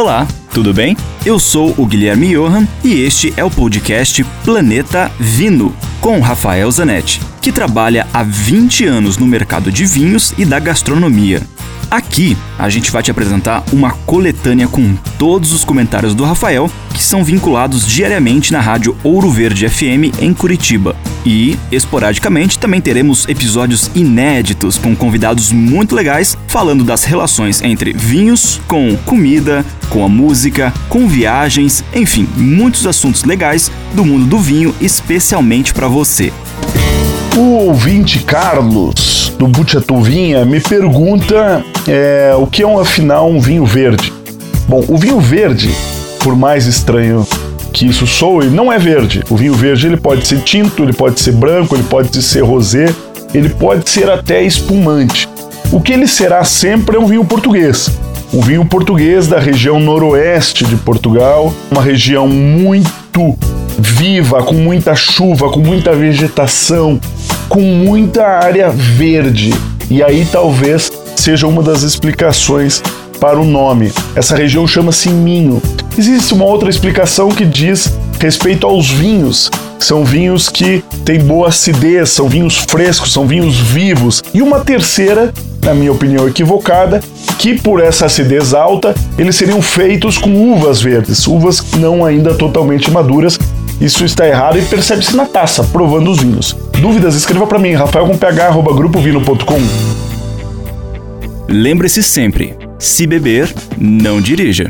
Olá, tudo bem? Eu sou o Guilherme Johan e este é o podcast Planeta Vino, com Rafael Zanetti, que trabalha há 20 anos no mercado de vinhos e da gastronomia. Aqui a gente vai te apresentar uma coletânea com todos os comentários do Rafael que são vinculados diariamente na rádio Ouro Verde FM em Curitiba. E, esporadicamente, também teremos episódios inéditos com convidados muito legais falando das relações entre vinhos, com comida, com a música, com viagens, enfim, muitos assuntos legais do mundo do vinho, especialmente para você. O ouvinte Carlos, do Butiatuvinha, me pergunta é, o que é um, afinal um vinho verde. Bom, o vinho verde, por mais estranho que isso soe, não é verde. O vinho verde ele pode ser tinto, ele pode ser branco, ele pode ser rosé, ele pode ser até espumante. O que ele será sempre é um vinho português. Um vinho português da região noroeste de Portugal, uma região muito viva, com muita chuva, com muita vegetação, com muita área verde. E aí talvez seja uma das explicações para o nome. Essa região chama-se Minho. Existe uma outra explicação que diz respeito aos vinhos. São vinhos que têm boa acidez, são vinhos frescos, são vinhos vivos. E uma terceira, na minha opinião equivocada, que por essa acidez alta, eles seriam feitos com uvas verdes, uvas não ainda totalmente maduras, isso está errado e percebe-se na taça, provando os vinhos. Dúvidas? Escreva para mim, rafael.ph.grupovino.com. Lembre-se sempre: se beber, não dirija.